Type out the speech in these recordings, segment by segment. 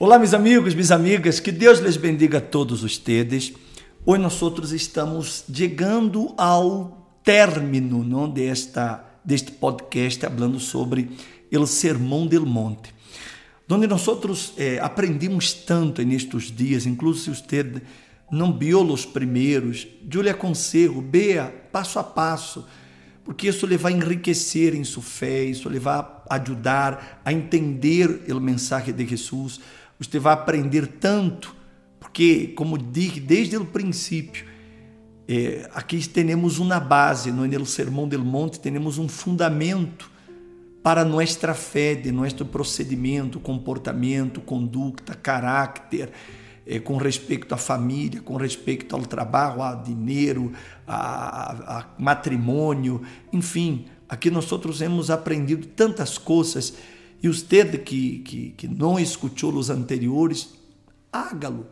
Olá, meus amigos, minhas amigas, que Deus les bendiga a todos ustedes. Hoje nós outros estamos chegando ao término não, desta, deste podcast falando sobre o Sermão del Monte, onde nós outros eh, aprendemos tanto nestes dias, incluso se você não viu os primeiros, eu lhe aconselho, veja passo a passo, porque isso lhe vai enriquecer em sua fé, isso lhe vai ajudar a entender o mensagem de Jesus. Você vai aprender tanto, porque, como disse desde o princípio, é, aqui temos uma base, no, no Sermão del Monte, temos um fundamento para nossa fé, de nosso procedimento, comportamento, conduta, caráter, é, com respeito à família, com respeito ao trabalho, a dinheiro, a, a matrimônio, enfim, aqui nós outros aprendido tantas coisas e você que, que, que não escutou os anteriores, hágalo.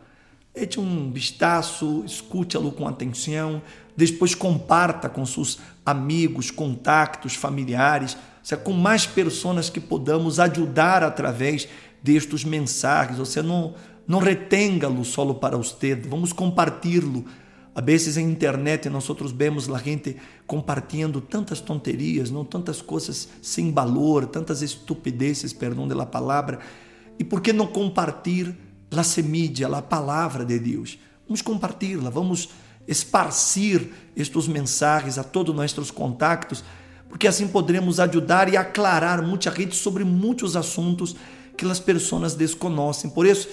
Eche um vistazo, escute-lo com atenção, depois comparta com seus amigos, contactos, familiares, seja, com mais pessoas que podamos ajudar através destes mensagens. Você não, não retenga-lo solo para você, vamos compartilhá-lo a vezes em internet nós vemos a gente compartilhando tantas tonterias, não tantas coisas sem valor, tantas estupidezes, perdão da palavra. E por que não compartilhar a semilla, a palavra de Deus? Vamos compartilhá-la, vamos esparcir estes mensagens a todos nossos contactos, porque assim poderemos ajudar e aclarar muita gente sobre muitos assuntos que as pessoas desconhecem. Por isso,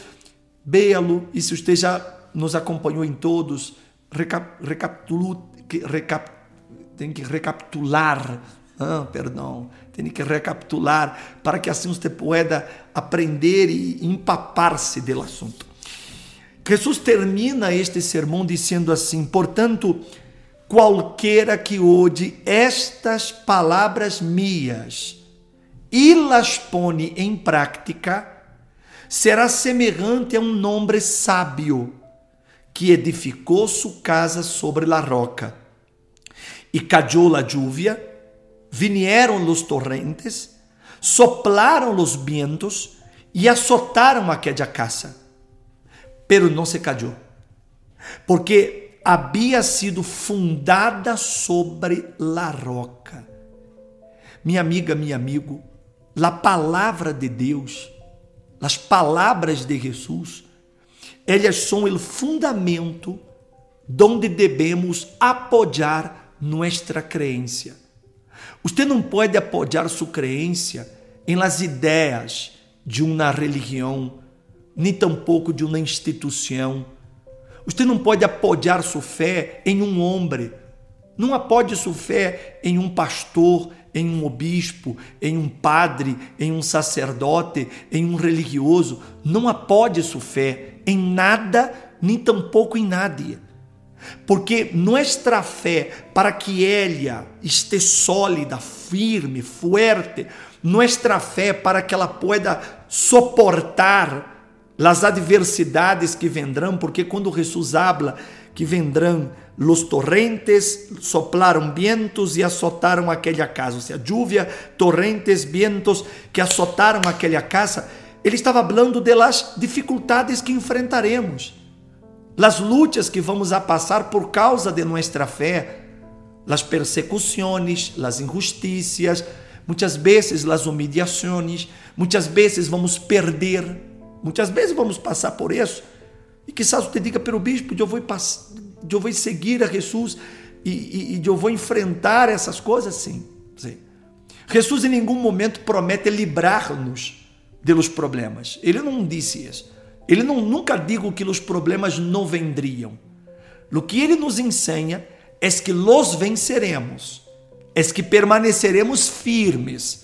veja-lo e se você já nos acompanhou em todos, recap, recapitulo, recap, tem que recapitular, ah, perdão, tem que recapitular para que assim você pueda aprender e empapar-se do assunto. Jesus termina este sermão dizendo assim: portanto, qualquer que ode estas palavras minhas e las pone em prática, será semelhante a um homem sábio que edificou sua casa sobre la roca. E cayó la lluvia, vinieron los torrentes, soplaram los vientos e azotaram aquela casa. Pero não se cayó, porque havia sido fundada sobre la roca. Minha amiga, meu amigo, a palavra de Deus, as palavras de Jesus, elas são o fundamento donde devemos apoiar nossa crença. Você não pode apoiar sua crença em las ideias de uma religião, nem tampouco de uma instituição. Você não pode apoiar sua fé em um homem. Não apoie sua fé em um pastor, em um obispo, em um padre, em um sacerdote, em um religioso. Não apoie sua fé em nada, nem tampouco em nada. Porque nossa fé, para que ela esteja sólida, firme, fuerte, nossa fé para que ela pueda soportar as adversidades que vendrão, porque quando Jesus habla que vendrão los torrentes, soplaram vientos e azotaram aquela casa, ou seja, lluvia, torrentes, vientos que azotaram aquela casa, ele estava falando das dificuldades que enfrentaremos, das lutas que vamos a passar por causa de nossa fé, as persecuções, as injusticias, muitas vezes as humilhações, muitas vezes vamos perder, muitas vezes vamos passar por isso. E quizás você diga, pelo bispo, eu vou, eu vou seguir a Jesus e, e, e eu vou enfrentar essas coisas? Sim, sim. Jesus em nenhum momento promete livrar-nos de los problemas. Ele não disse isso. Ele não, nunca digo que os problemas não vendriam. O que ele nos ensina é que los venceremos, é que permaneceremos firmes.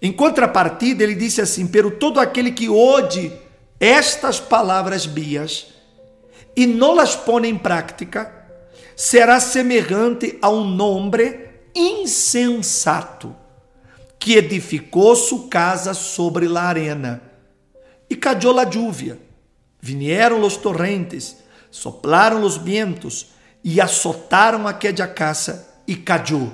Em contrapartida, ele disse assim: Pero todo aquele que ode estas palavras bias e não las põe em prática, será semelhante a um homem insensato que edificou sua casa sobre la arena. E cayó la lluvia. Vinieron los torrentes, soplaram los vientos e azotaram aquella casa e cayó.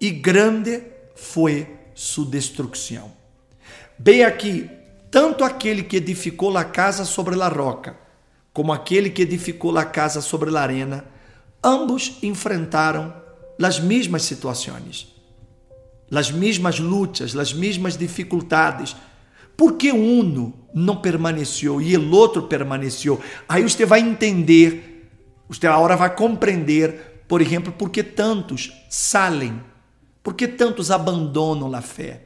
E grande foi sua destruição. Bem aqui, tanto aquele que edificou a casa sobre a roca, como aquele que edificou a casa sobre a arena, ambos enfrentaram as mesmas situações, as mesmas lutas, as mesmas dificuldades. Por que um não permaneceu e o outro permaneceu? Aí você vai entender, você agora vai compreender, por exemplo, por que tantos salem, por que tantos abandonam a fé,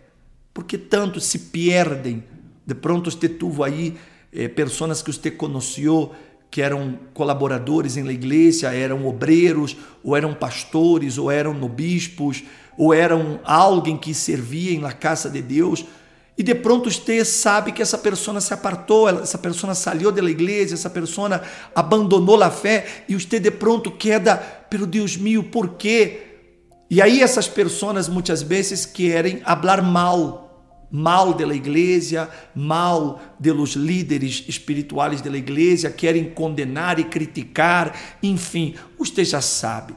por que tantos se perdem. De pronto você tuvo aí eh, pessoas que você conheceu que eram colaboradores em la igreja, eram obreiros, ou eram pastores, ou eram nobispos, ou eram alguém que servia em la casa de Deus, e de pronto você sabe que essa pessoa se apartou, essa pessoa saiu da igreja, essa pessoa abandonou a fé, e você de pronto queda, pelo Deus meu, por quê? E aí essas pessoas muitas vezes querem falar mal mal da igreja, mal de los líderes espirituais da igreja, querem condenar e criticar, enfim, você já sabe.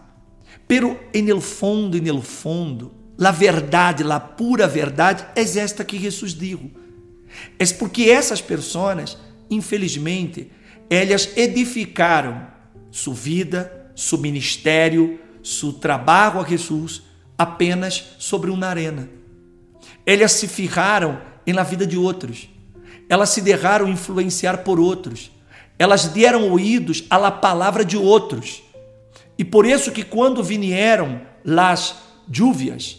Pero en el fondo, en el fondo, la verdade, la pura verdade, é esta que Jesus dijo. É porque essas pessoas, infelizmente, elas edificaram sua vida, seu ministério, seu trabalho a Jesus apenas sobre uma arena elas se firraram na vida de outros. Elas se deixaram influenciar por outros. Elas deram ouvidos à palavra de outros. E por isso que quando vieram as lluvias,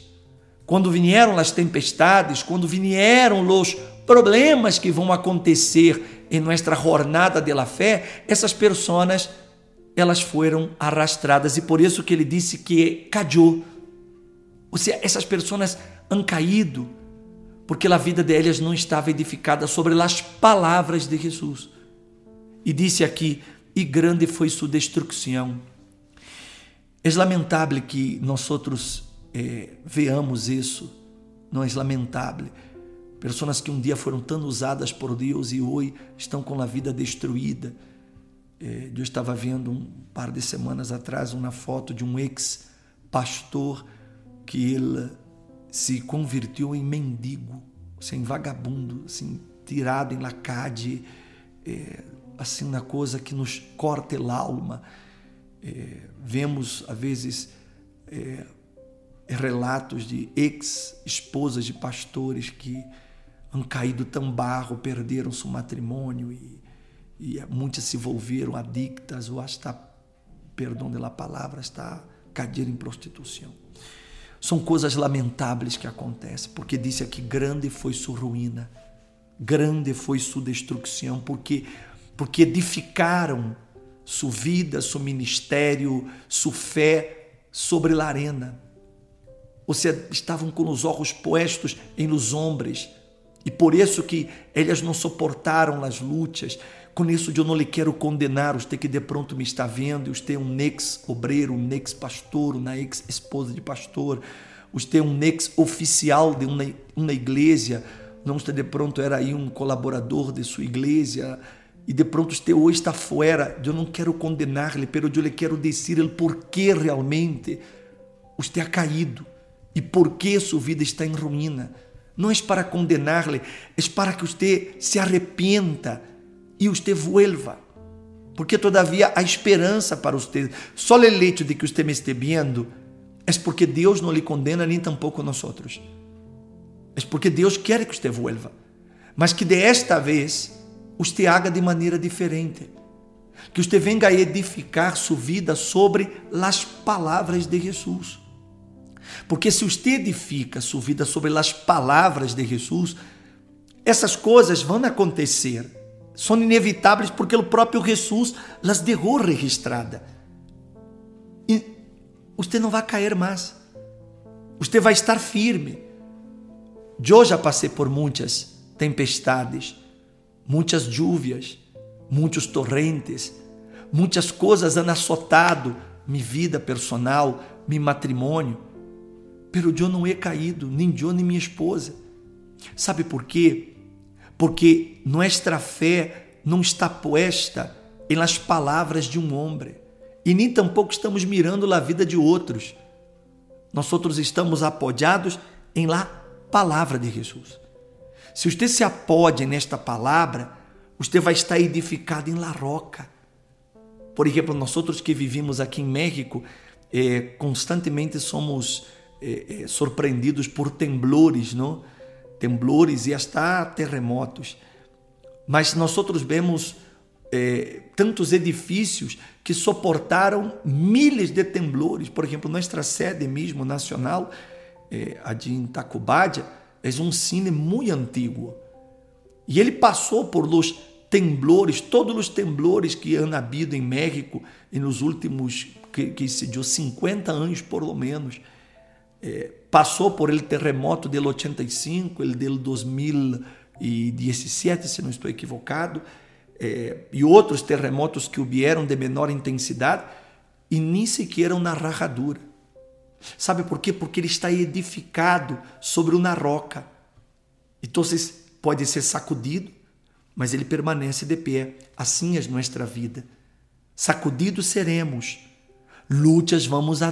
quando vieram as tempestades, quando vieram os problemas que vão acontecer em nossa jornada de la fé, essas pessoas elas foram arrastradas e por isso que ele disse que caiu. Ou seja, essas pessoas han caído porque a vida delas não estava edificada sobre as palavras de Jesus. E disse aqui: e grande foi sua destruição. É lamentável que nós outros eh, veamos isso, não é lamentável. Pessoas que um dia foram tão usadas por Deus e hoje estão com a vida destruída. Eh, eu estava vendo um par de semanas atrás uma foto de um ex-pastor que ele se converteu em mendigo, assim, em vagabundo, assim, tirado em lacade, é, assim, na coisa que nos corta a alma. É, vemos, às vezes, é, relatos de ex-esposas de pastores que han caído tão barro, perderam seu matrimônio e, e muitas se volveram adictas ou hasta, perdão da palavra, está cair em prostituição. São coisas lamentáveis que acontecem, porque disse aqui: grande foi sua ruína, grande foi sua destruição, porque, porque edificaram sua vida, seu ministério, sua fé sobre a arena. Ou seja, estavam com os olhos postos em los hombres, e por isso que elas não suportaram as lutas, com isso eu não lhe quero condenar, você que de pronto me está vendo, você é um ex-obreiro, um ex-pastor, uma ex-esposa de pastor, você é um ex-oficial de uma, uma igreja, não você de pronto era aí um colaborador de sua igreja, e de pronto você hoje está fora, eu não quero condenar-lhe, pero eu lhe quero dizer o porquê realmente você ha caído e por que sua vida está em ruína. Não é para condenar-lhe, é para que você se arrependa e você vuelva. Porque todavia há esperança para você. Só o hecho de que você me esteja vendo é porque Deus não lhe condena nem tampouco nós outros. É porque Deus quer que você vuelva. Mas que desta vez você haga de maneira diferente. Que você venga a edificar sua vida sobre as palavras de Jesus. Porque se você edifica sua vida sobre as palavras de Jesus, essas coisas vão acontecer são inevitáveis porque o próprio Jesus las deixou registrada. E você não vai cair mais. Você vai estar firme. Eu já passei por muitas tempestades, muitas lluvias, muitos torrentes, muitas coisas han azotado minha vida personal, meu matrimônio. Pero eu não he caído, nem eu nem minha esposa. Sabe por quê? Porque nossa fé não está posta las palavras de um homem e nem tampouco estamos mirando a vida de outros. Nós outros estamos apoiados em la palavra de Jesus. Se você se apode nesta palavra, você vai estar edificado em La Roca. Por exemplo, nós outros que vivimos aqui em México, eh, constantemente somos eh, eh, surpreendidos por temblores, não? Temblores e até terremotos. Mas nós outros vemos eh, tantos edifícios que suportaram milhas de temblores. Por exemplo, nossa sede mesmo nacional, eh, a de Tacubádia, é um cine muito antigo. E ele passou por los temblores, todos os temblores que han habido em México nos últimos, que, que se deu 50 anos por lo menos. Eh, passou por el terremoto del 85, el del 2017, se não estou equivocado é, e outros terremotos que houveram de menor intensidade e nem sequer na rajadura. Sabe por quê? Porque ele está edificado sobre uma roca. Então pode ser sacudido, mas ele permanece de pé. Assim é nossa vida. Sacudidos seremos, lutas vamos a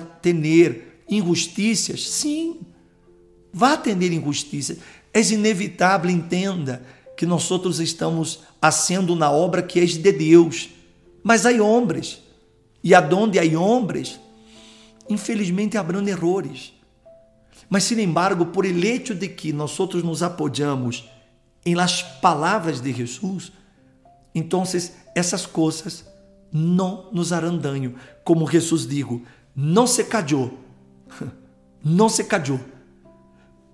injustiças, sim, vá ter injustiças. É inevitável, entenda que nós outros estamos haciendo na obra que é de Deus. Mas há homens, e aonde há homens, infelizmente haverão errores. Mas, sin embargo, por el hecho de que nós outros nos apoiamos em las palavras de Jesus, então essas coisas não nos harão dano. Como Jesus digo, não se cayó, não se cayó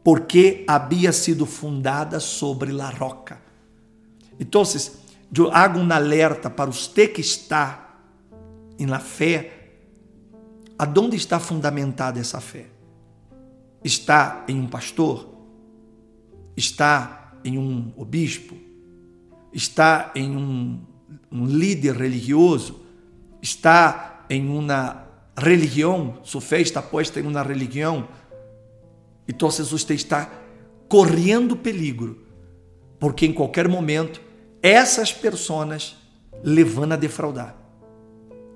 porque havia sido fundada sobre la roca. Então, eu hago um alerta para você que está em la fé. Aonde está fundamentada essa fé? Está em um pastor? Está em um obispo? Está em um, um líder religioso? Está em uma religião? Sua fé está posta em uma religião? Então você está correndo peligro, porque em qualquer momento essas pessoas levam a defraudar.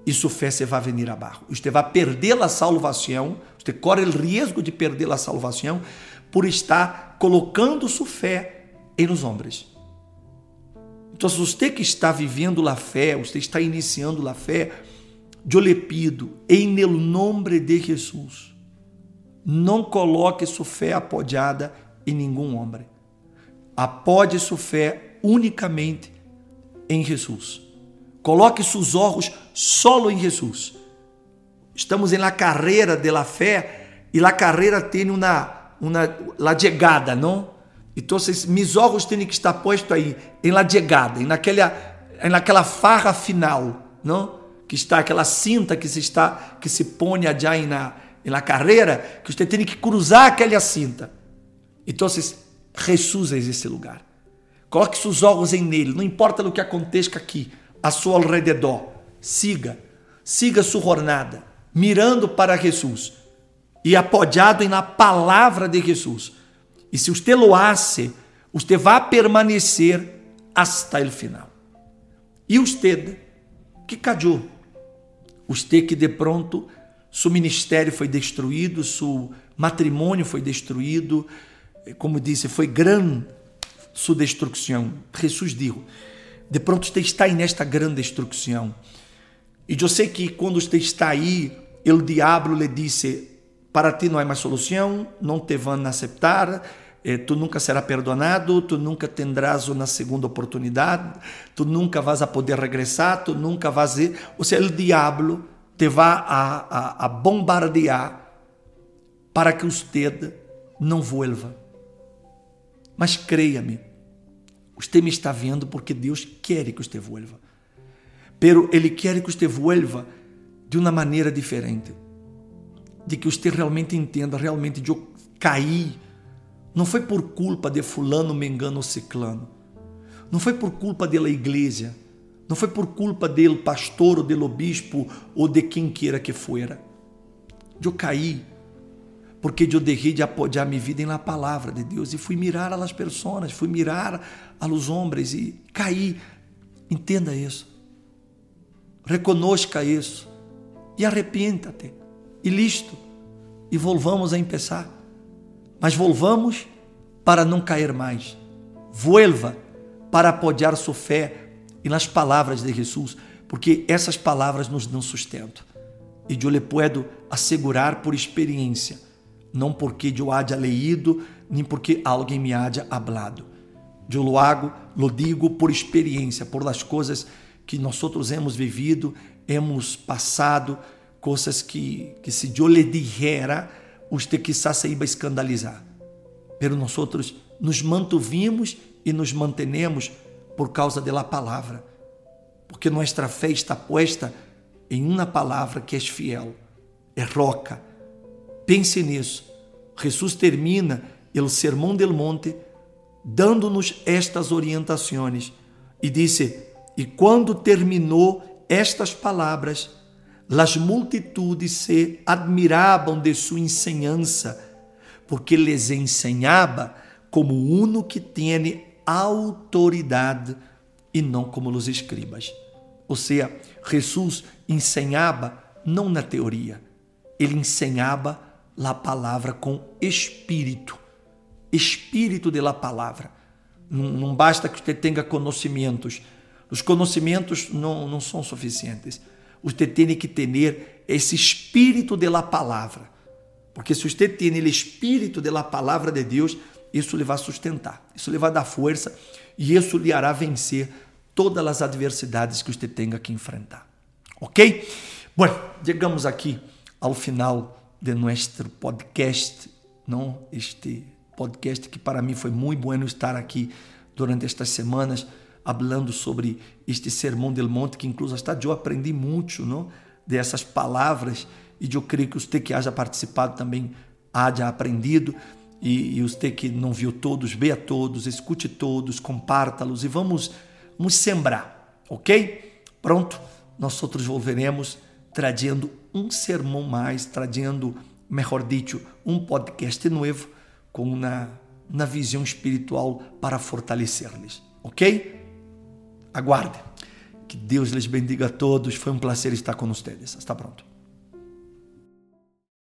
E sua fé se vai venir abaixo. Você vai perder a salvação, você corre o risco de perder a salvação por estar colocando sua fé em os homens. Então, você que está vivendo a fé, você está iniciando a fé, eu lhe pido, em nome de Jesus, não coloque sua fé apoiada em nenhum homem. Apode sua fé unicamente em Jesus. Coloque seus olhos solo em Jesus. Estamos em la carreira de la fé e la carreira tem uma, uma la chegada, não? Então, meus olhos têm que estar postos aí, em la chegada, naquela, naquela farra final, não? Que está aquela cinta que se está, que se põe já na na carreira que você tem que cruzar aquela cinta. Então, Jesus é esse lugar. Coloque seus olhos em nele, não importa o que aconteça aqui, a seu alrededor. Siga, siga sua jornada, mirando para Jesus e apoiado na palavra de Jesus. E se você lo hace, você vai permanecer hasta o final. E você que caiu, você que de pronto seu ministério foi destruído, seu matrimônio foi destruído, como disse, foi grande sua destruição. Jesus disse: de pronto você está nesta grande destruição. E eu sei que quando você está aí, o diabo lhe disse: para ti não há mais solução, não te vão aceitar, eh, tu nunca será perdonado, tu nunca tendrás uma segunda oportunidade, tu nunca vas a poder regressar, tu nunca vas a... Ou seja, o diabo te vai a, a, a bombardear para que você não vuelva. Mas creia-me, você me está vendo porque Deus quer que você vuelva. Pero Ele quer que você vuelva de uma maneira diferente. De que você realmente entenda, realmente de eu cair. Não foi por culpa de fulano, mengano ou ciclano. Não foi por culpa da igreja não foi por culpa dele, pastor, ou dele, obispo, ou de quem queira que fuera. Eu caí, porque eu deixei de apoiar minha vida na palavra de Deus e fui mirar as pessoas, fui mirar a los homens e caí. Entenda isso. Reconozca isso. E arrepienta-te. E listo. E volvamos a começar. Mas volvamos para não cair mais. vuelva para apoiar sua fé nas palavras de Jesus, porque essas palavras nos dão sustento. E eu lhe puedo assegurar por experiência, não porque eu haya leído, nem porque alguém me haya hablado. Eu lo hago, lo digo por experiência, por as coisas que nós outros hemos vivido, hemos passado, coisas que, que se eu lhe dijera, usted quizás se iba a escandalizar. Pero nós outros nos mantuvimos e nos mantenemos por causa da palavra, porque nossa fé está posta em uma palavra que é fiel, é roca. Pense nisso. Jesus termina o Sermão del Monte dando-nos estas orientações e disse: E quando terminou estas palavras, as multitudes se admiravam de sua enseñança, porque lhes ensinava como uno que tem autoridade e não como os escribas. Ou seja, Jesus ensinava não na teoria, ele ensinava a palavra com espírito, espírito de la palavra. Não basta que você tenha conhecimentos, os conhecimentos não, não são suficientes. Você tem que ter esse espírito de la palavra. Porque se você tem o espírito de la palavra de Deus, isso lhe vai sustentar, isso lhe vai dar força e isso lhe hará vencer todas as adversidades que você tenha que enfrentar. Ok? Bom, chegamos aqui ao final de nosso podcast, não? Este podcast que para mim foi muito bueno estar aqui durante estas semanas, falando sobre este sermão del monte, que incluso hasta eu aprendi muito, não? Dessas palavras e eu creio que você que haja participado também haja aprendido e, e você que não viu todos, veja todos, escute todos, comparta-los e vamos, vamos sembrar, ok? Pronto, nós outros volveremos trazendo um sermão mais, trazendo, melhor dito, um podcast novo com uma, uma visão espiritual para fortalecer-lhes, ok? Aguarde. Que Deus lhes bendiga a todos. Foi um prazer estar com vocês. Está pronto.